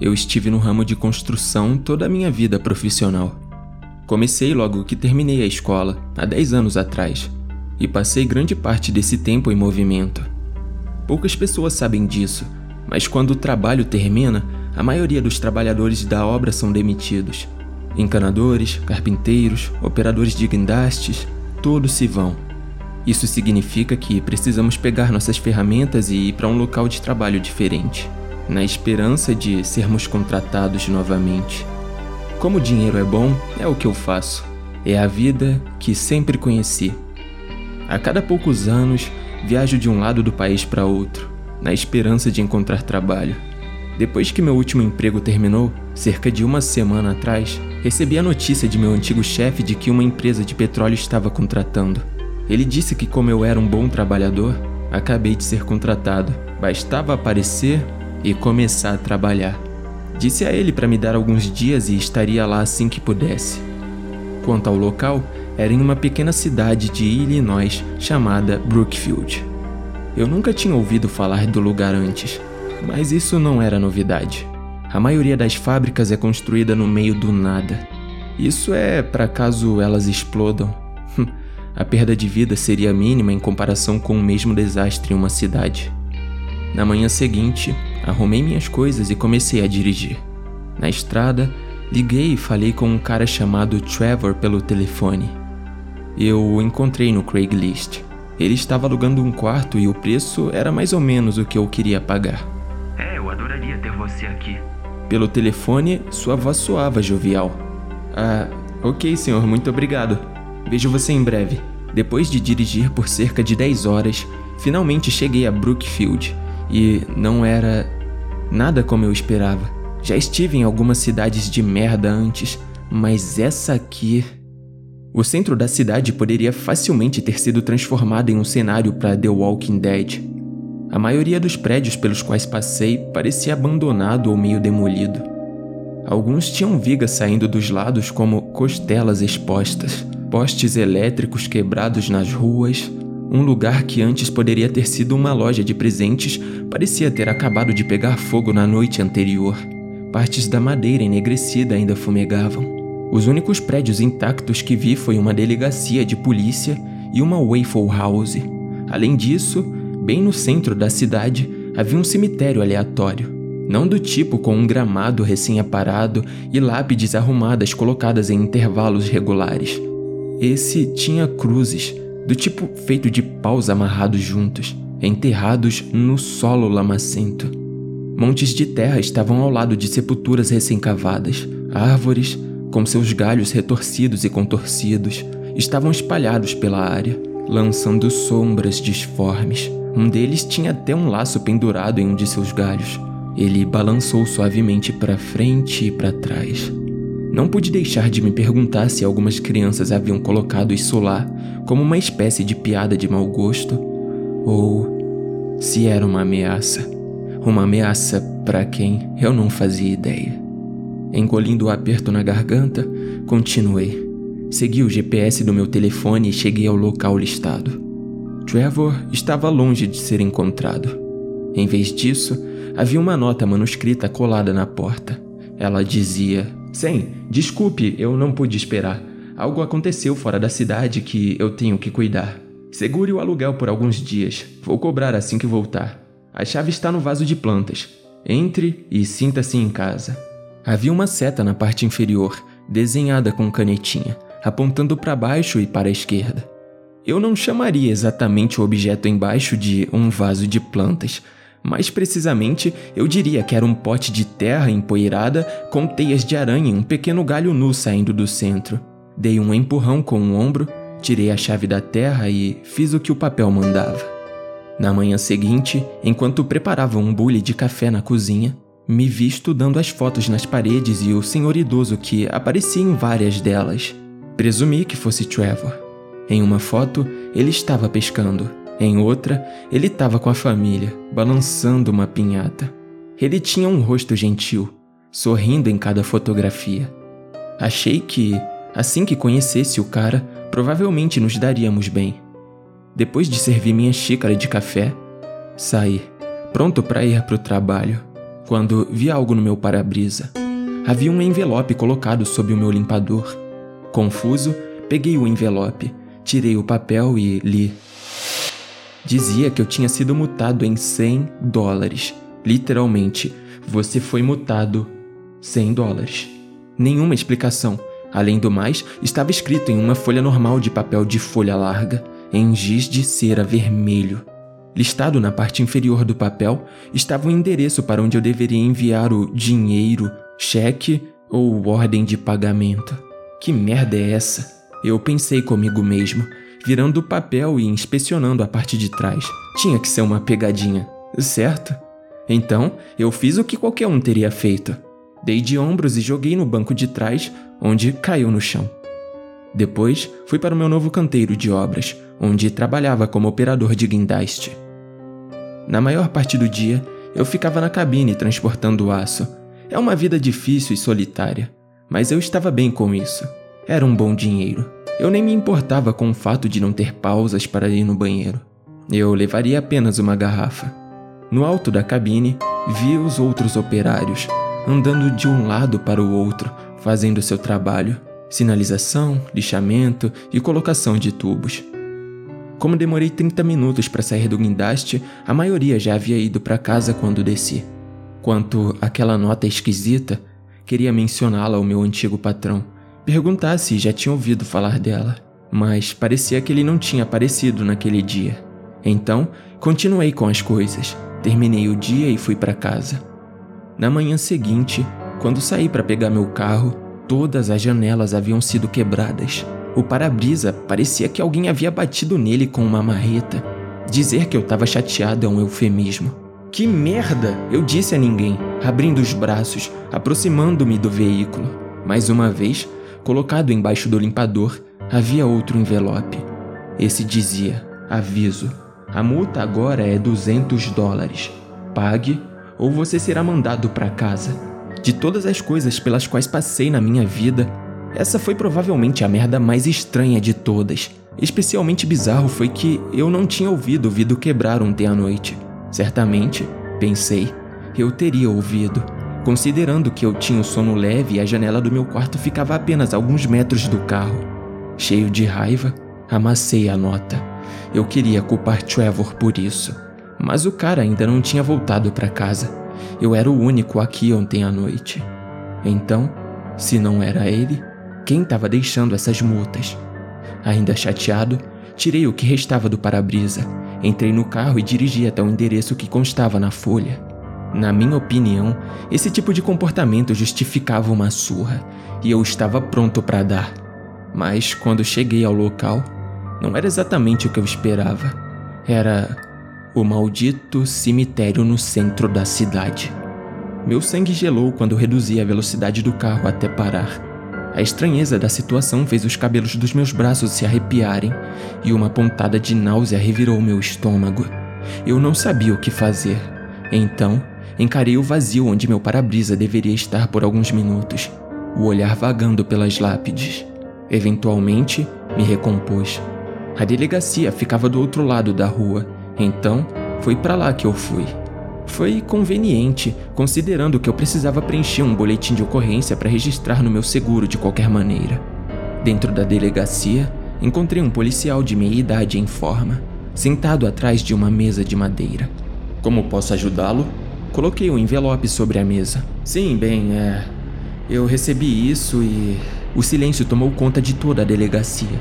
Eu estive no ramo de construção toda a minha vida profissional. Comecei logo que terminei a escola, há 10 anos atrás, e passei grande parte desse tempo em movimento. Poucas pessoas sabem disso, mas quando o trabalho termina, a maioria dos trabalhadores da obra são demitidos. Encanadores, carpinteiros, operadores de guindastes, todos se vão. Isso significa que precisamos pegar nossas ferramentas e ir para um local de trabalho diferente, na esperança de sermos contratados novamente. Como o dinheiro é bom, é o que eu faço. É a vida que sempre conheci. A cada poucos anos, viajo de um lado do país para outro, na esperança de encontrar trabalho. Depois que meu último emprego terminou, cerca de uma semana atrás, recebi a notícia de meu antigo chefe de que uma empresa de petróleo estava contratando. Ele disse que, como eu era um bom trabalhador, acabei de ser contratado. Bastava aparecer e começar a trabalhar. Disse a ele para me dar alguns dias e estaria lá assim que pudesse. Quanto ao local, era em uma pequena cidade de Illinois chamada Brookfield. Eu nunca tinha ouvido falar do lugar antes, mas isso não era novidade. A maioria das fábricas é construída no meio do nada. Isso é para caso elas explodam. a perda de vida seria mínima em comparação com o mesmo desastre em uma cidade. Na manhã seguinte, arrumei minhas coisas e comecei a dirigir. Na estrada, liguei e falei com um cara chamado Trevor pelo telefone. Eu o encontrei no Craigslist. Ele estava alugando um quarto e o preço era mais ou menos o que eu queria pagar. É, eu adoraria ter você aqui. Pelo telefone, sua voz soava jovial. Ah, ok, senhor, muito obrigado. Vejo você em breve. Depois de dirigir por cerca de 10 horas, finalmente cheguei a Brookfield e não era nada como eu esperava. Já estive em algumas cidades de merda antes, mas essa aqui. O centro da cidade poderia facilmente ter sido transformado em um cenário para The Walking Dead. A maioria dos prédios pelos quais passei parecia abandonado ou meio demolido. Alguns tinham vigas saindo dos lados como costelas expostas, postes elétricos quebrados nas ruas, um lugar que antes poderia ter sido uma loja de presentes parecia ter acabado de pegar fogo na noite anterior. Partes da madeira enegrecida ainda fumegavam. Os únicos prédios intactos que vi foi uma delegacia de polícia e uma Waffle House. Além disso, bem no centro da cidade havia um cemitério aleatório. Não do tipo com um gramado recém-aparado e lápides arrumadas colocadas em intervalos regulares. Esse tinha cruzes, do tipo feito de paus amarrados juntos, enterrados no solo lamacento. Montes de terra estavam ao lado de sepulturas recém-cavadas. Árvores, com seus galhos retorcidos e contorcidos, estavam espalhados pela área, lançando sombras disformes. Um deles tinha até um laço pendurado em um de seus galhos. Ele balançou suavemente para frente e para trás. Não pude deixar de me perguntar se algumas crianças haviam colocado isso lá como uma espécie de piada de mau gosto ou se era uma ameaça. Uma ameaça para quem eu não fazia ideia. Engolindo o aperto na garganta, continuei. Segui o GPS do meu telefone e cheguei ao local listado. Trevor estava longe de ser encontrado. Em vez disso, havia uma nota manuscrita colada na porta. Ela dizia Sim, desculpe, eu não pude esperar. Algo aconteceu fora da cidade que eu tenho que cuidar. Segure o aluguel por alguns dias. Vou cobrar assim que voltar. A chave está no vaso de plantas. Entre e sinta-se em casa. Havia uma seta na parte inferior, desenhada com canetinha, apontando para baixo e para a esquerda. Eu não chamaria exatamente o objeto embaixo de um vaso de plantas, mais precisamente, eu diria que era um pote de terra empoeirada com teias de aranha e um pequeno galho nu saindo do centro. Dei um empurrão com o ombro, tirei a chave da terra e fiz o que o papel mandava. Na manhã seguinte, enquanto preparava um bule de café na cozinha, me vi estudando as fotos nas paredes e o senhor idoso que aparecia em várias delas. Presumi que fosse Trevor. Em uma foto, ele estava pescando. Em outra, ele estava com a família, balançando uma pinhata. Ele tinha um rosto gentil, sorrindo em cada fotografia. Achei que, assim que conhecesse o cara, provavelmente nos daríamos bem. Depois de servir minha xícara de café, saí, pronto para ir para o trabalho. quando vi algo no meu para-brisa. Havia um envelope colocado sob o meu limpador. Confuso, peguei o envelope, tirei o papel e li. Dizia que eu tinha sido multado em 100 dólares. Literalmente, você foi multado 100 dólares. Nenhuma explicação. Além do mais, estava escrito em uma folha normal de papel de folha larga, em giz de cera vermelho. Listado na parte inferior do papel estava o endereço para onde eu deveria enviar o dinheiro, cheque ou ordem de pagamento. Que merda é essa? Eu pensei comigo mesmo, virando o papel e inspecionando a parte de trás. Tinha que ser uma pegadinha, certo? Então, eu fiz o que qualquer um teria feito. Dei de ombros e joguei no banco de trás, onde caiu no chão. Depois, fui para o meu novo canteiro de obras, onde trabalhava como operador de guindaste. Na maior parte do dia, eu ficava na cabine transportando aço. É uma vida difícil e solitária, mas eu estava bem com isso. Era um bom dinheiro. Eu nem me importava com o fato de não ter pausas para ir no banheiro. Eu levaria apenas uma garrafa. No alto da cabine, vi os outros operários, andando de um lado para o outro, fazendo seu trabalho: sinalização, lixamento e colocação de tubos. Como demorei 30 minutos para sair do guindaste, a maioria já havia ido para casa quando desci. Quanto àquela nota esquisita, queria mencioná-la ao meu antigo patrão, perguntar se já tinha ouvido falar dela, mas parecia que ele não tinha aparecido naquele dia. Então, continuei com as coisas, terminei o dia e fui para casa. Na manhã seguinte, quando saí para pegar meu carro, todas as janelas haviam sido quebradas. O para-brisa parecia que alguém havia batido nele com uma marreta. Dizer que eu estava chateado é um eufemismo. Que merda! Eu disse a ninguém, abrindo os braços, aproximando-me do veículo. Mais uma vez, colocado embaixo do limpador, havia outro envelope. Esse dizia: Aviso. A multa agora é 200 dólares. Pague ou você será mandado para casa. De todas as coisas pelas quais passei na minha vida, essa foi provavelmente a merda mais estranha de todas. Especialmente bizarro foi que eu não tinha ouvido o vidro quebrar ontem à noite. Certamente, pensei, eu teria ouvido, considerando que eu tinha o sono leve e a janela do meu quarto ficava a apenas alguns metros do carro. Cheio de raiva, amassei a nota. Eu queria culpar Trevor por isso. Mas o cara ainda não tinha voltado para casa. Eu era o único aqui ontem à noite. Então, se não era ele, quem estava deixando essas multas? Ainda chateado, tirei o que restava do para-brisa, entrei no carro e dirigi até o endereço que constava na folha. Na minha opinião, esse tipo de comportamento justificava uma surra, e eu estava pronto para dar. Mas quando cheguei ao local, não era exatamente o que eu esperava. Era o maldito cemitério no centro da cidade. Meu sangue gelou quando reduzi a velocidade do carro até parar. A estranheza da situação fez os cabelos dos meus braços se arrepiarem e uma pontada de náusea revirou meu estômago. Eu não sabia o que fazer. Então, encarei o vazio onde meu para-brisa deveria estar por alguns minutos, o olhar vagando pelas lápides. Eventualmente, me recompus. A delegacia ficava do outro lado da rua então, foi para lá que eu fui. Foi conveniente, considerando que eu precisava preencher um boletim de ocorrência para registrar no meu seguro de qualquer maneira. Dentro da delegacia, encontrei um policial de meia idade em forma, sentado atrás de uma mesa de madeira. Como posso ajudá-lo? Coloquei um envelope sobre a mesa. Sim, bem, é. Eu recebi isso e. O silêncio tomou conta de toda a delegacia.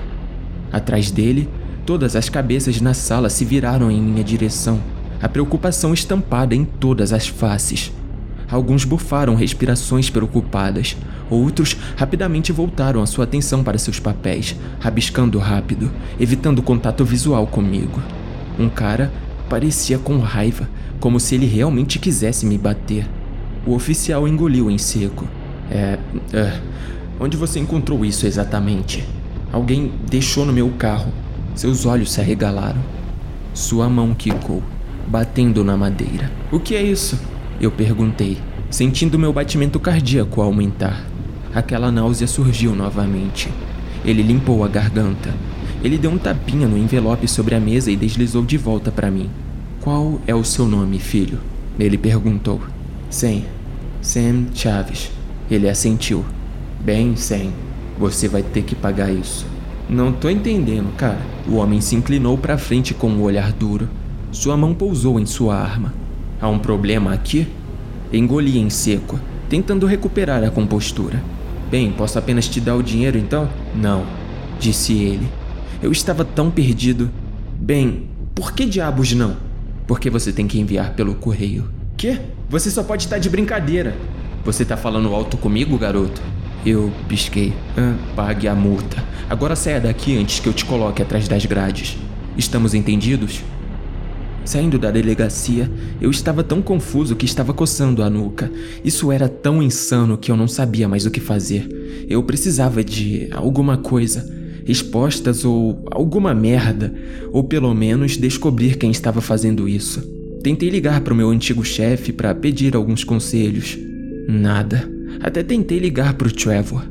Atrás dele, Todas as cabeças na sala se viraram em minha direção, a preocupação estampada em todas as faces. Alguns bufaram respirações preocupadas, outros rapidamente voltaram a sua atenção para seus papéis, rabiscando rápido, evitando contato visual comigo. Um cara parecia com raiva, como se ele realmente quisesse me bater. O oficial engoliu em seco. É. é onde você encontrou isso exatamente? Alguém deixou no meu carro. Seus olhos se arregalaram. Sua mão quicou, batendo na madeira. O que é isso? Eu perguntei, sentindo meu batimento cardíaco aumentar. Aquela náusea surgiu novamente. Ele limpou a garganta. Ele deu um tapinha no envelope sobre a mesa e deslizou de volta para mim. Qual é o seu nome, filho? Ele perguntou. Sim, Sam Chaves. Ele assentiu. Bem, Sam, você vai ter que pagar isso. Não tô entendendo, cara. O homem se inclinou para frente com um olhar duro. Sua mão pousou em sua arma. Há um problema aqui? Engoli em seco, tentando recuperar a compostura. Bem, posso apenas te dar o dinheiro então? Não, disse ele. Eu estava tão perdido. Bem, por que diabos não? Porque você tem que enviar pelo correio. Quê? Você só pode estar de brincadeira. Você tá falando alto comigo, garoto? Eu pisquei. Ah, pague a multa. Agora saia daqui antes que eu te coloque atrás das grades. Estamos entendidos? Saindo da delegacia, eu estava tão confuso que estava coçando a nuca. Isso era tão insano que eu não sabia mais o que fazer. Eu precisava de alguma coisa, respostas ou alguma merda, ou pelo menos descobrir quem estava fazendo isso. Tentei ligar para o meu antigo chefe para pedir alguns conselhos. Nada. Até tentei ligar para o Trevor.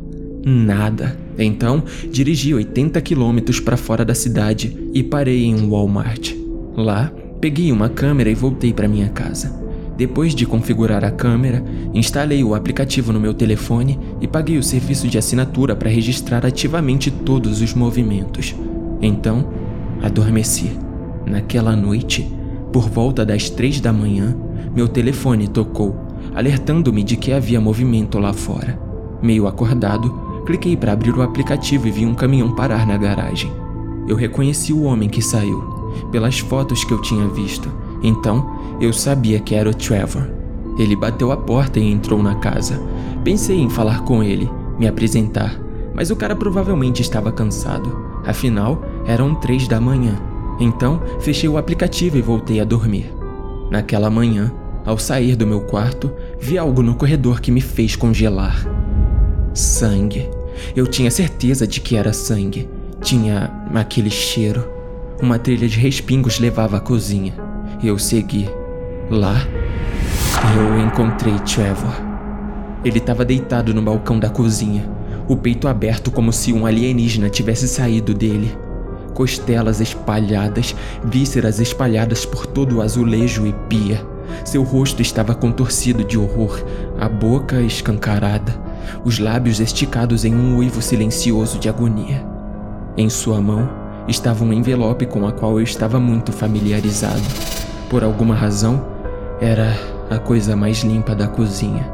Nada. Então, dirigi 80 quilômetros para fora da cidade e parei em um Walmart. Lá, peguei uma câmera e voltei para minha casa. Depois de configurar a câmera, instalei o aplicativo no meu telefone e paguei o serviço de assinatura para registrar ativamente todos os movimentos. Então, adormeci. Naquela noite, por volta das três da manhã, meu telefone tocou, alertando-me de que havia movimento lá fora. Meio acordado, Cliquei para abrir o aplicativo e vi um caminhão parar na garagem. Eu reconheci o homem que saiu, pelas fotos que eu tinha visto. Então, eu sabia que era o Trevor. Ele bateu a porta e entrou na casa. Pensei em falar com ele, me apresentar, mas o cara provavelmente estava cansado. Afinal, eram três da manhã. Então, fechei o aplicativo e voltei a dormir. Naquela manhã, ao sair do meu quarto, vi algo no corredor que me fez congelar. Sangue. Eu tinha certeza de que era sangue. Tinha aquele cheiro. Uma trilha de respingos levava à cozinha. Eu segui. Lá, eu encontrei Trevor. Ele estava deitado no balcão da cozinha, o peito aberto como se um alienígena tivesse saído dele. Costelas espalhadas, vísceras espalhadas por todo o azulejo e pia. Seu rosto estava contorcido de horror, a boca escancarada, os lábios esticados em um uivo silencioso de agonia. Em sua mão estava um envelope com a qual eu estava muito familiarizado. Por alguma razão, era a coisa mais limpa da cozinha.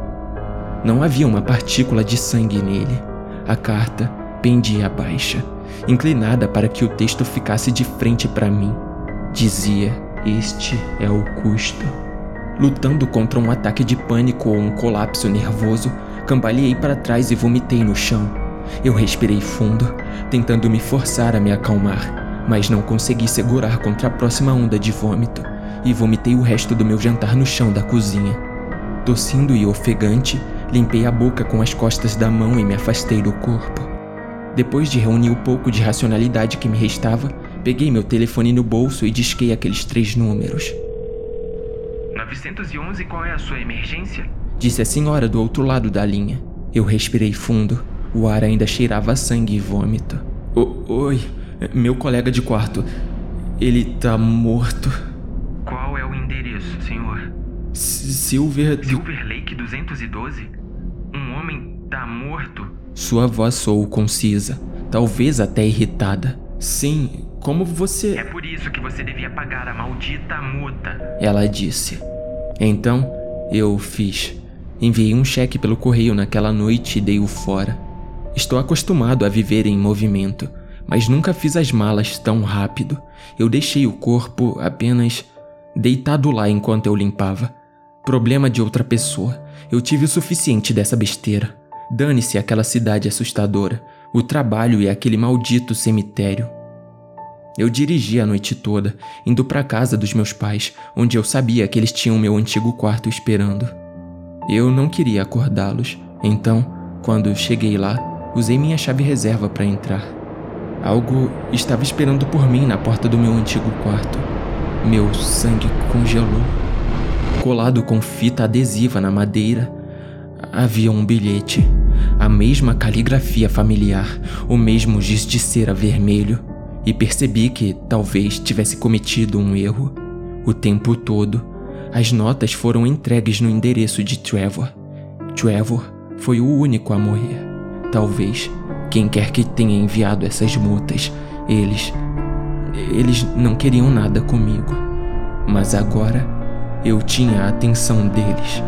Não havia uma partícula de sangue nele. A carta pendia baixa, inclinada para que o texto ficasse de frente para mim. Dizia: Este é o custo. Lutando contra um ataque de pânico ou um colapso nervoso, Cambaleei para trás e vomitei no chão. Eu respirei fundo, tentando me forçar a me acalmar, mas não consegui segurar contra a próxima onda de vômito e vomitei o resto do meu jantar no chão da cozinha. Tossindo e ofegante, limpei a boca com as costas da mão e me afastei do corpo. Depois de reunir o pouco de racionalidade que me restava, peguei meu telefone no bolso e disquei aqueles três números. 911, qual é a sua emergência? disse a senhora do outro lado da linha. Eu respirei fundo. O ar ainda cheirava sangue e vômito. O Oi, meu colega de quarto. Ele tá morto. Senhor? S Silver. Silver Lake 212? Um homem tá morto? Sua voz soou concisa, talvez até irritada. Sim, como você. É por isso que você devia pagar a maldita multa. Ela disse. Então, eu fiz. Enviei um cheque pelo correio naquela noite e dei-o fora. Estou acostumado a viver em movimento, mas nunca fiz as malas tão rápido. Eu deixei o corpo apenas deitado lá enquanto eu limpava. Problema de outra pessoa. Eu tive o suficiente dessa besteira. Dane-se aquela cidade assustadora, o trabalho e aquele maldito cemitério. Eu dirigi a noite toda, indo para casa dos meus pais, onde eu sabia que eles tinham meu antigo quarto esperando. Eu não queria acordá-los, então, quando cheguei lá, usei minha chave reserva para entrar. Algo estava esperando por mim na porta do meu antigo quarto. Meu sangue congelou. Colado com fita adesiva na madeira, havia um bilhete. A mesma caligrafia familiar, o mesmo giz de cera vermelho. E percebi que talvez tivesse cometido um erro. O tempo todo, As notas foram entregues no endereço de Trevor. Trevor foi o único a morrer. Talvez quem quer que tenha enviado essas multas, eles. Eles não queriam nada comigo. Mas agora eu tinha a atenção deles.